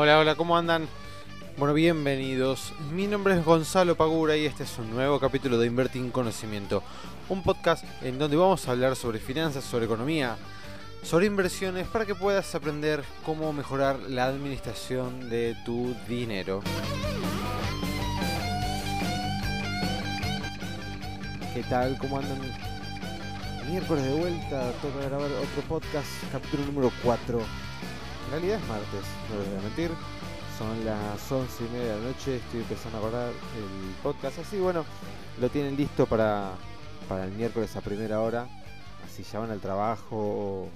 Hola, hola, ¿cómo andan? Bueno, bienvenidos. Mi nombre es Gonzalo Pagura y este es un nuevo capítulo de Invertir en Conocimiento, un podcast en donde vamos a hablar sobre finanzas, sobre economía, sobre inversiones para que puedas aprender cómo mejorar la administración de tu dinero. ¿Qué tal? ¿Cómo andan? Miércoles de vuelta, toca grabar otro podcast, capítulo número 4. En realidad es martes, no les voy a mentir. Son las 11 y media de la noche, estoy empezando a acordar el podcast. Así, bueno, lo tienen listo para, para el miércoles a primera hora. Así ya van al trabajo,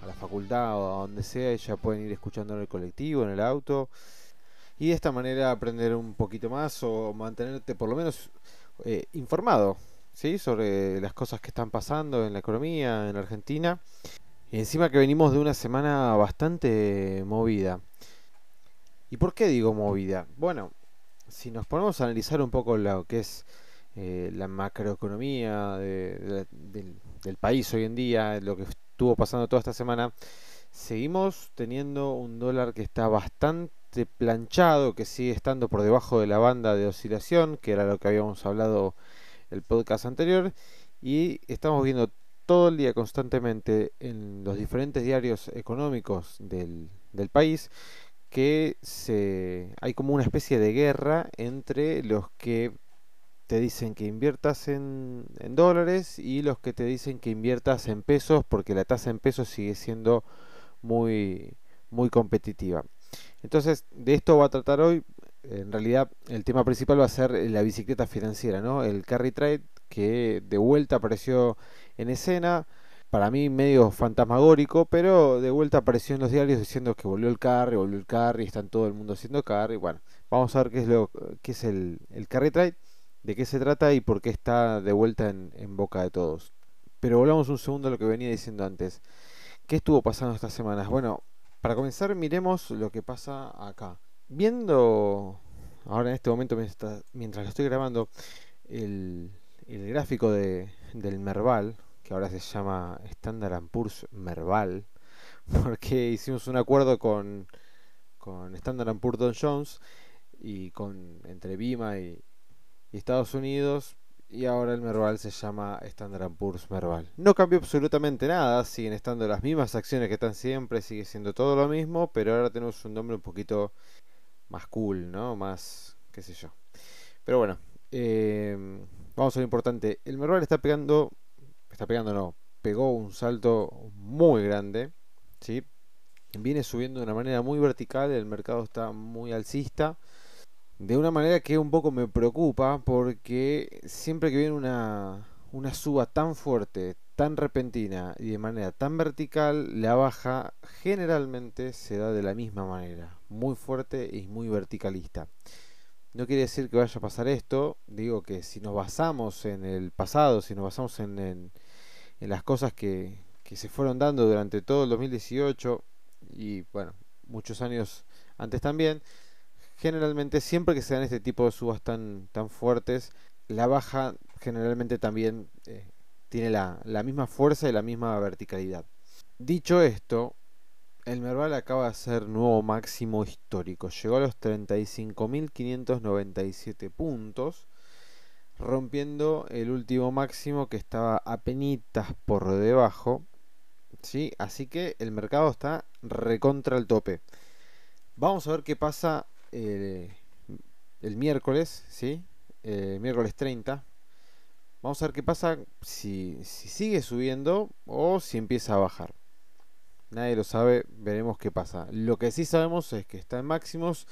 a la facultad o a donde sea, y ya pueden ir escuchando en el colectivo, en el auto. Y de esta manera aprender un poquito más o mantenerte por lo menos eh, informado ¿sí? sobre las cosas que están pasando en la economía en Argentina. Y encima que venimos de una semana bastante movida. ¿Y por qué digo movida? Bueno, si nos ponemos a analizar un poco lo que es eh, la macroeconomía del, del país hoy en día, lo que estuvo pasando toda esta semana, seguimos teniendo un dólar que está bastante planchado, que sigue estando por debajo de la banda de oscilación, que era lo que habíamos hablado el podcast anterior, y estamos viendo todo el día constantemente en los diferentes diarios económicos del, del país que se, hay como una especie de guerra entre los que te dicen que inviertas en, en, dólares y los que te dicen que inviertas en pesos porque la tasa en pesos sigue siendo muy, muy competitiva. Entonces, de esto va a tratar hoy. En realidad, el tema principal va a ser la bicicleta financiera, ¿no? El carry trade que de vuelta apareció en escena. Para mí medio fantasmagórico, pero de vuelta apareció en los diarios diciendo que volvió el carry, volvió el carry, están todo el mundo haciendo carry. Bueno, vamos a ver qué es lo qué es el, el carry trade de qué se trata y por qué está de vuelta en, boca de todos. Pero volvamos un segundo a lo que venía diciendo antes. ¿Qué estuvo pasando estas semanas? Bueno, para comenzar miremos lo que pasa acá. Viendo ahora en este momento mientras, mientras lo estoy grabando el, el gráfico de, del Merval, que ahora se llama Standard Poor's Merval, porque hicimos un acuerdo con, con Standard Poor's Don Jones y con entre Bima y, Estados Unidos y ahora el Merval se llama Standard Poor's Merval. No cambió absolutamente nada, siguen estando las mismas acciones que están siempre, sigue siendo todo lo mismo, pero ahora tenemos un nombre un poquito más cool, ¿no? Más, qué sé yo. Pero bueno, eh, vamos a lo importante. El Merval está pegando, está pegando no, pegó un salto muy grande, ¿sí? Viene subiendo de una manera muy vertical, el mercado está muy alcista de una manera que un poco me preocupa porque siempre que viene una, una suba tan fuerte, tan repentina y de manera tan vertical, la baja generalmente se da de la misma manera, muy fuerte y muy verticalista. No quiere decir que vaya a pasar esto, digo que si nos basamos en el pasado, si nos basamos en, las cosas que, se fueron dando durante todo el 2018 y bueno, muchos años antes también, generalmente siempre que se dan este tipo de subas tan, tan fuertes, la baja generalmente también eh, tiene la, misma fuerza y la misma verticalidad. Dicho esto, el Merval acaba de hacer nuevo máximo histórico. Llegó a los 35.597 puntos, rompiendo el último máximo que estaba a penitas por debajo. ¿sí? Así que el mercado está recontra el tope. Vamos a ver qué pasa eh, el miércoles, ¿sí? Eh, miércoles 30. Vamos a ver qué pasa si, si, sigue subiendo o si empieza a bajar. Nadie lo sabe, veremos qué pasa. Lo que sí sabemos es que está en máximos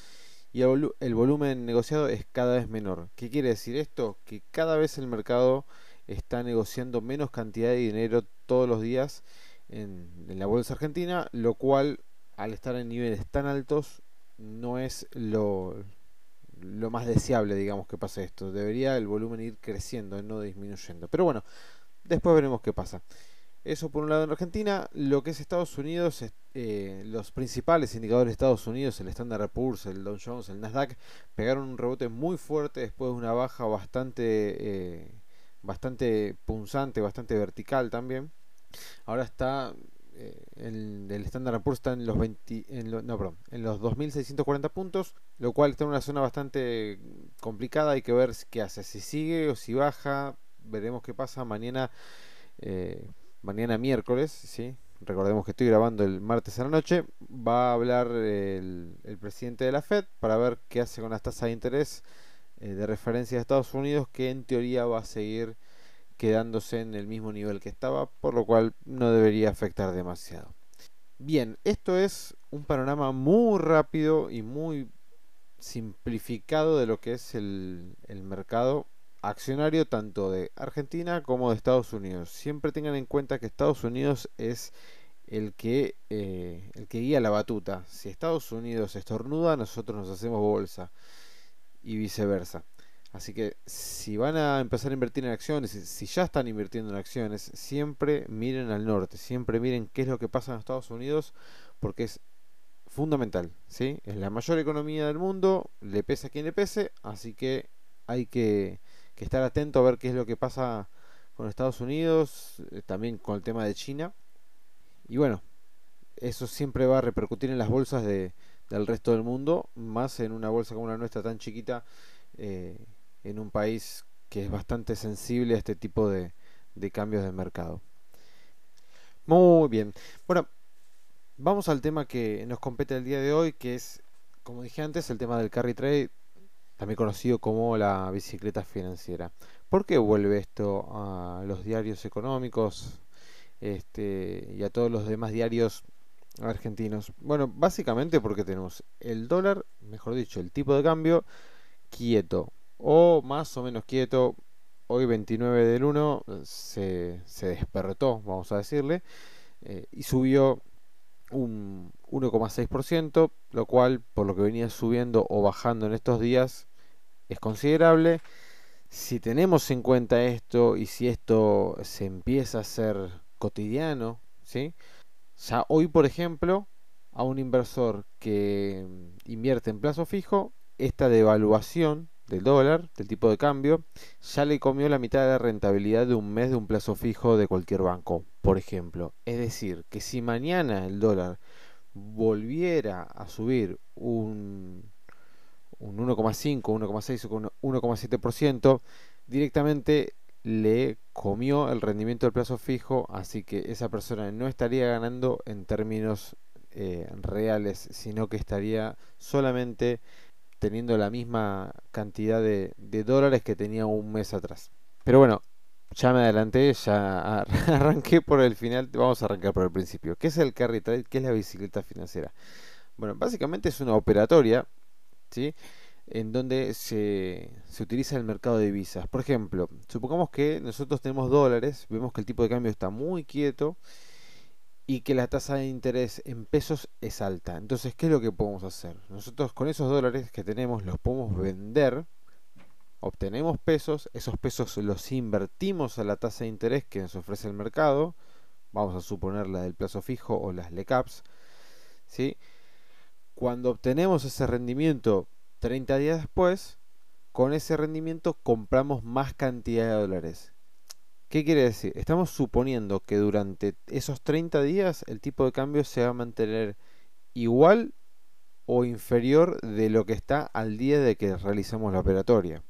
y el, volumen negociado es cada vez menor. ¿Qué quiere decir esto? Que cada vez el mercado está negociando menos cantidad de dinero todos los días en, en la bolsa argentina, lo cual al estar en niveles tan altos no es lo, lo más deseable, digamos, que pase esto. Debería el volumen ir creciendo, no disminuyendo. Pero bueno, después veremos qué pasa. Eso por un lado en Argentina. Lo que es Estados Unidos, eh, los principales indicadores de Estados Unidos, el Standard Poor's, el Dow Jones, el Nasdaq, pegaron un rebote muy fuerte después de una baja bastante, eh, bastante punzante, bastante vertical también. Ahora está eh, el, el Standard Poor's está en los 20, en no, perdón, en los 2.640 puntos, lo cual está en una zona bastante complicada. Hay que ver qué hace, si sigue o si baja. Veremos qué pasa mañana, mañana miércoles, ¿sí? Recordemos que estoy grabando el martes a la noche. Va a hablar el, presidente de la Fed para ver qué hace con las tasas de interés eh, de referencia de Estados Unidos, que en teoría va a seguir quedándose en el mismo nivel que estaba, por lo cual no debería afectar demasiado. Bien, esto es un panorama muy rápido y muy simplificado de lo que es el, mercado accionario tanto de Argentina como de Estados Unidos. Siempre tengan en cuenta que Estados Unidos es el que, eh, el que guía la batuta. Si Estados Unidos estornuda, nosotros nos hacemos bolsa y viceversa. Así que si van a empezar a invertir en acciones, si ya están invirtiendo en acciones, siempre miren al norte, siempre miren qué es lo que pasa en Estados Unidos, porque es fundamental, ¿sí? Es la mayor economía del mundo, le pese a quien le pese, así que hay que, estar atento a ver qué es lo que pasa con Estados Unidos, eh, también con el tema de China. Y bueno, eso siempre va a repercutir en las bolsas de, del resto del mundo, más en una bolsa como la nuestra tan chiquita. Eh, en un país que es bastante sensible a este tipo de, cambios de mercado. Muy bien. Bueno, vamos al tema que nos compete el día de hoy, que es, como dije antes, el tema del carry trade, también conocido como la bicicleta financiera. ¿Por qué vuelve esto a los diarios económicos este, y a todos los demás diarios argentinos? Bueno, básicamente porque tenemos el dólar, mejor dicho, el tipo de cambio quieto o más o menos quieto. Hoy 29 del 1 se, se despertó, vamos a decirle, eh, y subió un 1,6%, lo cual por lo que venía subiendo o bajando en estos días es considerable. Si tenemos en cuenta esto y si esto se empieza a ser cotidiano, ¿sí? Ya hoy, por ejemplo, a un inversor que invierte en plazo fijo, esta devaluación del dólar, del tipo de cambio, ya le comió la mitad de la rentabilidad de un mes de un plazo fijo de cualquier banco, por ejemplo. Es decir, que si mañana el dólar volviera a subir un, un 1,5, 1,6 o 1,7%, directamente le comió el rendimiento del plazo fijo, así que esa persona no estaría ganando en términos eh, reales, sino que estaría solamente teniendo la misma cantidad de, dólares que tenía un mes atrás. Pero bueno, ya me adelanté, ya arranqué por el final, vamos a arrancar por el principio. ¿Qué es el carry trade? ¿Qué es la bicicleta financiera? Bueno, básicamente es una operatoria, ¿sí? En donde se, se utiliza el mercado de divisas. Por ejemplo, supongamos que nosotros tenemos dólares, vemos que el tipo de cambio está muy quieto y que la tasa de interés en pesos es alta. Entonces, ¿qué es lo que podemos hacer? Nosotros con esos dólares que tenemos los podemos vender, obtenemos pesos, esos pesos los invertimos a la tasa de interés que nos ofrece el mercado, vamos a suponer la del plazo fijo o las LECAPs, ¿sí? Cuando obtenemos ese rendimiento 30 días después, con ese rendimiento compramos más cantidad de dólares. ¿Qué quiere decir? Estamos suponiendo que durante esos 30 días el tipo de cambio se va a mantener igual o inferior de lo que está al día de que realizamos la operatoria.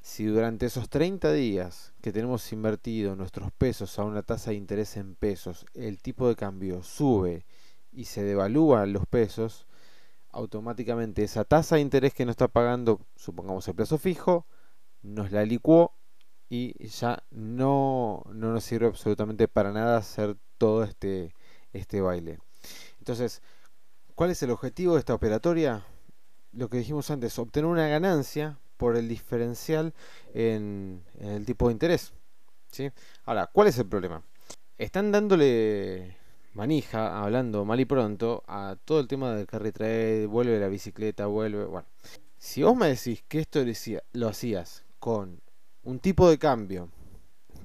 Si durante esos 30 días que tenemos invertido nuestros pesos a una tasa de interés en pesos, el tipo de cambio sube y se devalúan los pesos, automáticamente esa tasa de interés que nos está pagando, supongamos el plazo fijo, nos la licuó y ya no, no nos sirve absolutamente para nada hacer todo este, este baile. Entonces, ¿cuál es el objetivo de esta operatoria? Lo que dijimos antes, obtener una ganancia por el diferencial en, el tipo de interés. ¿sí? Ahora, ¿cuál es el problema? Están dándole manija, hablando mal y pronto, a todo el tema del carry vuelve la bicicleta, vuelve. Bueno, si vos me decís que esto lo hacías con un tipo de cambio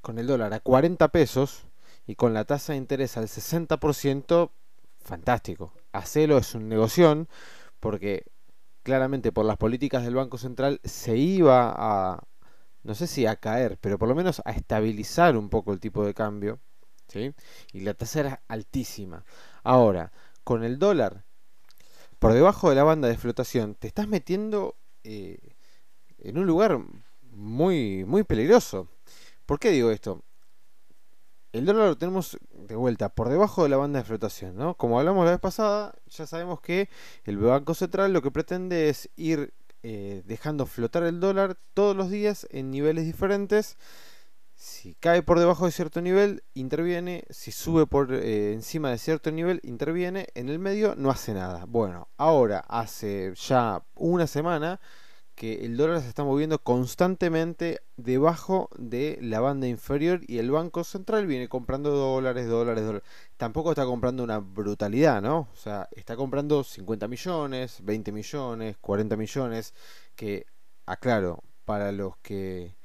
con el dólar a 40 pesos y con la tasa de interés al 60%, fantástico. Hacelo es un negocio porque claramente por las políticas del Banco Central se iba a, no sé si a caer, pero por lo menos a estabilizar un poco el tipo de cambio. Y la tasa era altísima. Ahora, con el dólar por debajo de la banda de flotación, te estás metiendo eh, en un lugar muy, muy peligroso. ¿Por qué digo esto? El dólar lo tenemos de vuelta por debajo de la banda de flotación, ¿no? Como hablamos la vez pasada, ya sabemos que el Banco Central lo que pretende es ir eh, dejando flotar el dólar todos los días en niveles diferentes. Si cae por debajo de cierto nivel, interviene. Si sube por eh, encima de cierto nivel, interviene. En el medio no hace nada. Bueno, ahora hace ya una semana que el dólar se está moviendo constantemente debajo de la banda inferior y el Banco Central viene comprando dólares, dólares, dólares. Tampoco está comprando una brutalidad, ¿no? O sea, está comprando 50 millones, 20 millones, 40 millones, que, aclaro, para los que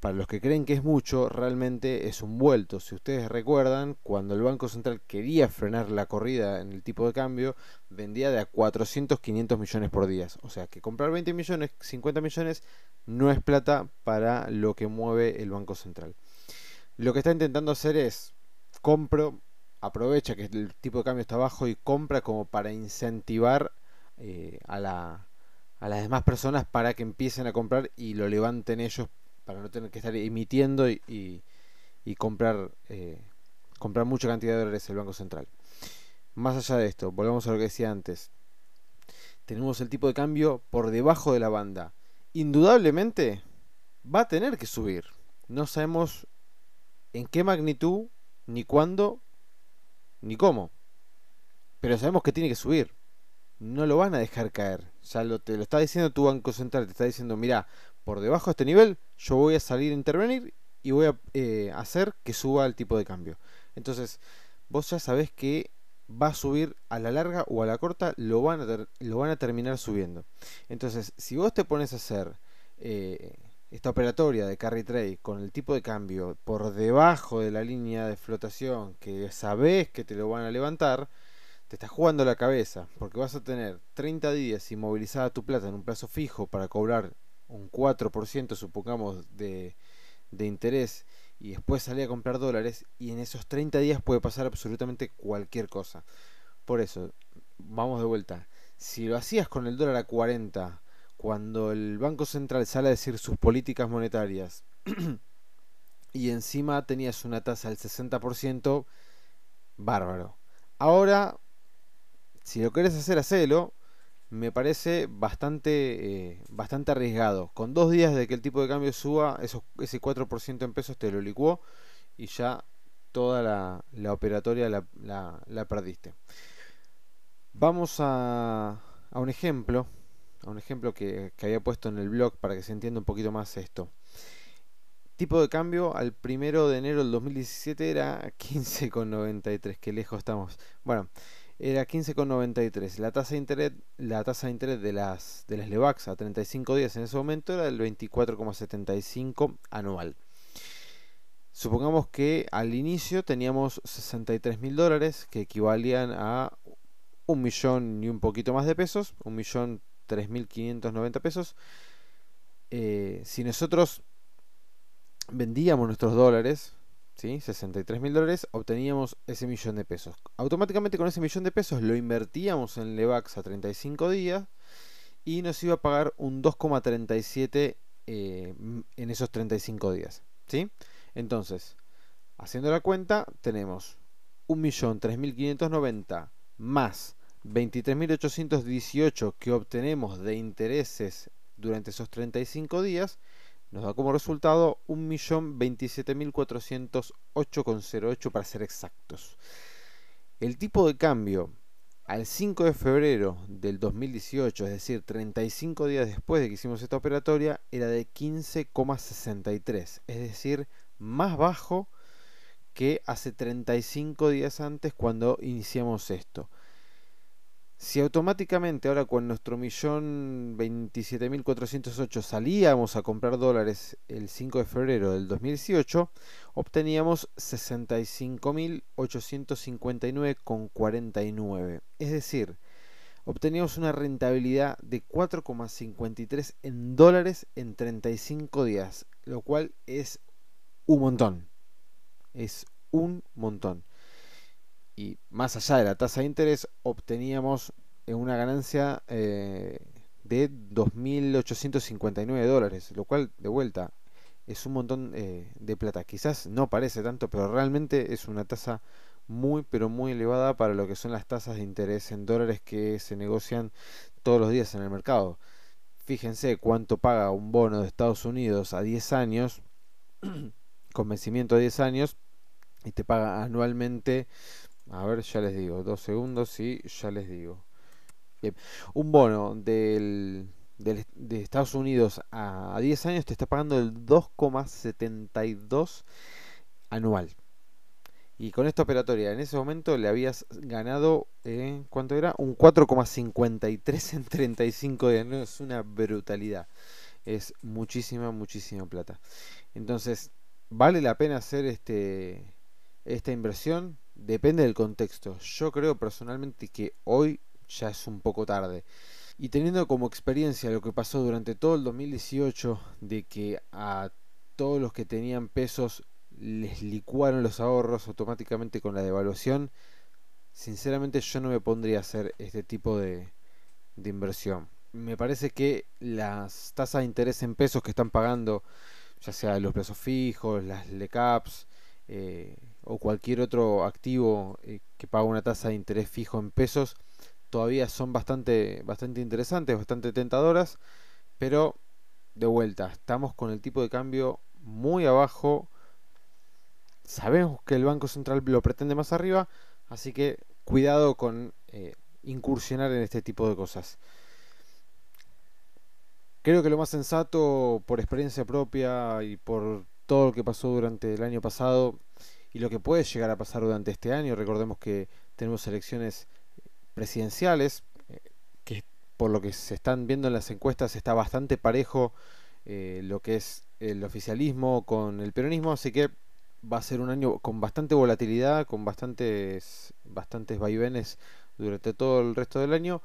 para los que creen que es mucho, realmente es un vuelto. Si ustedes recuerdan, cuando el Banco Central quería frenar la corrida en el tipo de cambio, vendía de a 400, 500 millones por día. O sea que comprar 20 millones, 50 millones, no es plata para lo que mueve el Banco Central. Lo que está intentando hacer es, compro, aprovecha que el tipo de cambio está bajo y compra como para incentivar eh, a, la, a las demás personas para que empiecen a comprar y lo levanten ellos para no tener que estar emitiendo y, comprar, eh, comprar mucha cantidad de dólares el Banco Central. Más allá de esto, volvamos a lo que decía antes. Tenemos el tipo de cambio por debajo de la banda. Indudablemente va a tener que subir. No sabemos en qué magnitud, ni cuándo, ni cómo. Pero sabemos que tiene que subir. No lo van a dejar caer. Ya lo, te lo está diciendo tu Banco Central. Te está diciendo, mira, por debajo de este nivel, yo voy a salir a intervenir y voy a eh, hacer que suba el tipo de cambio. Entonces, vos ya sabés que va a subir a la larga o a la corta, lo van a, lo van a terminar subiendo. Entonces, si vos te pones a hacer eh, esta operatoria de carry trade con el tipo de cambio por debajo de la línea de flotación que sabés que te lo van a levantar, te estás jugando la cabeza porque vas a tener 30 días inmovilizada tu plata en un plazo fijo para cobrar un 4% supongamos de, de interés y después salir a comprar dólares y en esos 30 días puede pasar absolutamente cualquier cosa. Por eso, vamos de vuelta. Si lo hacías con el dólar a 40, cuando el Banco Central sale a decir sus políticas monetarias y encima tenías una tasa del 60%, bárbaro. Ahora, si lo querés hacer, hacelo me parece bastante, eh, bastante arriesgado. Con dos días de que el tipo de cambio suba, esos, ese 4% en pesos te lo licuó y ya toda la, la operatoria la, la, perdiste. Vamos a, a, un ejemplo, a un ejemplo que, que, había puesto en el blog para que se entienda un poquito más esto. Tipo de cambio al primero de enero del 2017 era 15,93, que lejos estamos. Bueno, era 15,93. La tasa de interés, la tasa de interés de las de las Levax a 35 días en ese momento era del 24,75 anual. Supongamos que al inicio teníamos 63 mil dólares que equivalían a un millón y un poquito más de pesos, un millón 3.590 pesos. Eh, si nosotros vendíamos nuestros dólares, ¿sí? 63 mil dólares, obteníamos ese millón de pesos. Automáticamente con ese millón de pesos lo invertíamos en Levax a 35 días y nos iba a pagar un 2,37 eh, en esos 35 días. ¿sí? Entonces, haciendo la cuenta, tenemos 1.3590 más 23.818 que obtenemos de intereses durante esos 35 días nos da como resultado 1.027.408,08 para ser exactos. El tipo de cambio al 5 de febrero del 2018, es decir, 35 días después de que hicimos esta operatoria, era de 15,63, es decir, más bajo que hace 35 días antes cuando iniciamos esto. Si automáticamente ahora con nuestro millón 27.408 salíamos a comprar dólares el 5 de febrero del 2018, obteníamos 65.859,49. Es decir, obteníamos una rentabilidad de 4,53 en dólares en 35 días, lo cual es un montón. Es un montón. Y más allá de la tasa de interés, obteníamos una ganancia eh, de 2.859 dólares, lo cual, de vuelta, es un montón eh, de plata. Quizás no parece tanto, pero realmente es una tasa muy, pero muy elevada para lo que son las tasas de interés en dólares que se negocian todos los días en el mercado. Fíjense cuánto paga un bono de Estados Unidos a 10 años, con vencimiento a 10 años, y te paga anualmente, a ver, ya les digo, dos segundos y ya les digo. Un bono del, de Estados Unidos a, 10 años te está pagando el 2,72 anual. Y con esta operatoria en ese momento le habías ganado, eh, ¿cuánto era? Un 4,53 en 35 días. No, es una brutalidad. Es muchísima, muchísima plata. Entonces, ¿vale la pena hacer este, esta inversión? Depende del contexto. Yo creo personalmente que hoy ya es un poco tarde. Y teniendo como experiencia lo que pasó durante todo el 2018, de que a todos los que tenían pesos les licuaron los ahorros automáticamente con la devaluación, sinceramente yo no me pondría a hacer este tipo de, inversión. Me parece que las tasas de interés en pesos que están pagando, ya sea los plazos fijos, las LECAPs eh, o cualquier otro activo eh, que paga una tasa de interés fijo en pesos, todavía son bastante, bastante interesantes, bastante tentadoras, pero de vuelta, estamos con el tipo de cambio muy abajo. Sabemos que el Banco Central lo pretende más arriba, así que cuidado con eh, incursionar en este tipo de cosas. Creo que lo más sensato, por experiencia propia y por todo lo que pasó durante el año pasado y lo que puede llegar a pasar durante este año, recordemos que tenemos elecciones presidenciales, eh, que por lo que se están viendo en las encuestas está bastante parejo eh, lo que es el oficialismo con el peronismo, así que va a ser un año con bastante volatilidad, con bastantes, bastantes vaivenes durante todo el resto del año.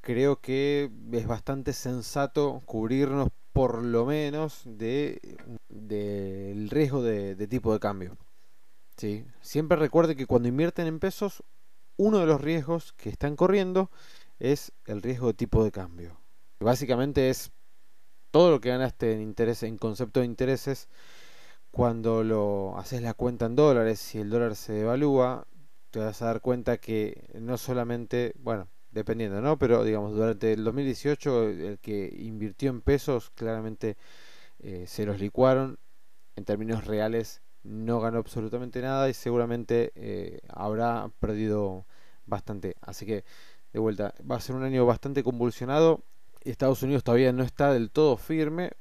Creo que es bastante sensato cubrirnos por lo menos de del riesgo de, de, tipo de cambio. ¿sí? Siempre recuerde que cuando invierten en pesos uno de los riesgos que están corriendo es el riesgo de tipo de cambio. Básicamente es todo lo que ganaste en interés, en concepto de intereses, cuando lo haces la cuenta en dólares, si el dólar se devalúa, te vas a dar cuenta que no solamente, bueno, dependiendo, ¿no? Pero digamos, durante el 2018 el que invirtió en pesos claramente eh, se los licuaron en términos reales no ganó absolutamente nada y seguramente eh, habrá perdido bastante. Así que, de vuelta, va a ser un año bastante convulsionado. Estados Unidos todavía no está del todo firme,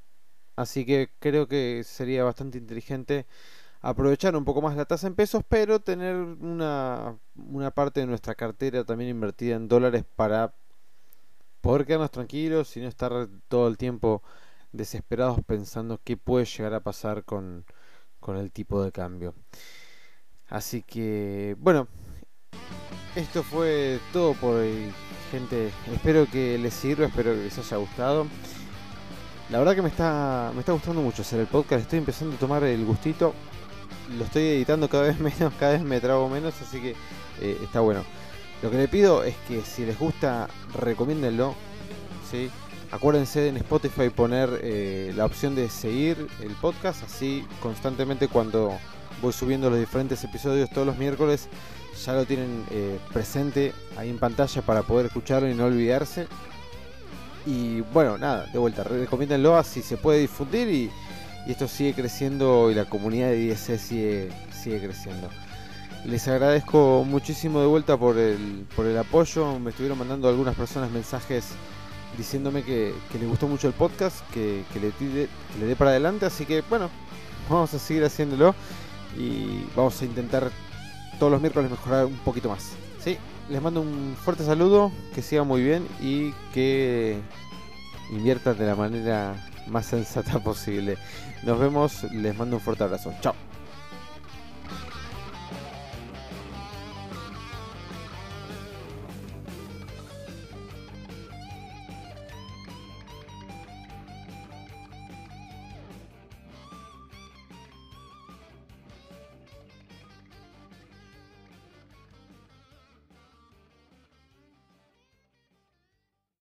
así que creo que sería bastante inteligente aprovechar un poco más la tasa en pesos, pero tener una, una parte de nuestra cartera también invertida en dólares para poder quedarnos tranquilos y no estar todo el tiempo desesperados pensando qué puede llegar a pasar con, con el tipo de cambio. Así que, bueno, esto fue todo por hoy, gente. Espero que les sirva, espero que les haya gustado. La verdad que me está, me está gustando mucho hacer el podcast, estoy empezando a tomar el gustito. Lo estoy editando cada vez menos, cada vez me trago menos, así que eh, está bueno. Lo que le pido es que si les gusta, recomiéndenlo. ¿sí? Acuérdense de en Spotify poner eh, la opción de seguir el podcast, así constantemente cuando voy subiendo los diferentes episodios todos los miércoles, ya lo tienen eh, presente ahí en pantalla para poder escucharlo y no olvidarse. Y bueno, nada, de vuelta, recomiéndenlo así se puede difundir y, esto sigue creciendo y la comunidad de IS sigue, sigue creciendo. Les agradezco muchísimo de vuelta por el, por el apoyo. Me estuvieron mandando algunas personas mensajes diciéndome que, que le gustó mucho el podcast, que, que, le, le dé para adelante. Así que bueno, vamos a seguir haciéndolo y vamos a intentar todos los miércoles mejorar un poquito más. ¿sí? Les mando un fuerte saludo, que siga muy bien y que inviertan de la manera más sensata posible. Nos vemos, les mando un fuerte abrazo. Chao.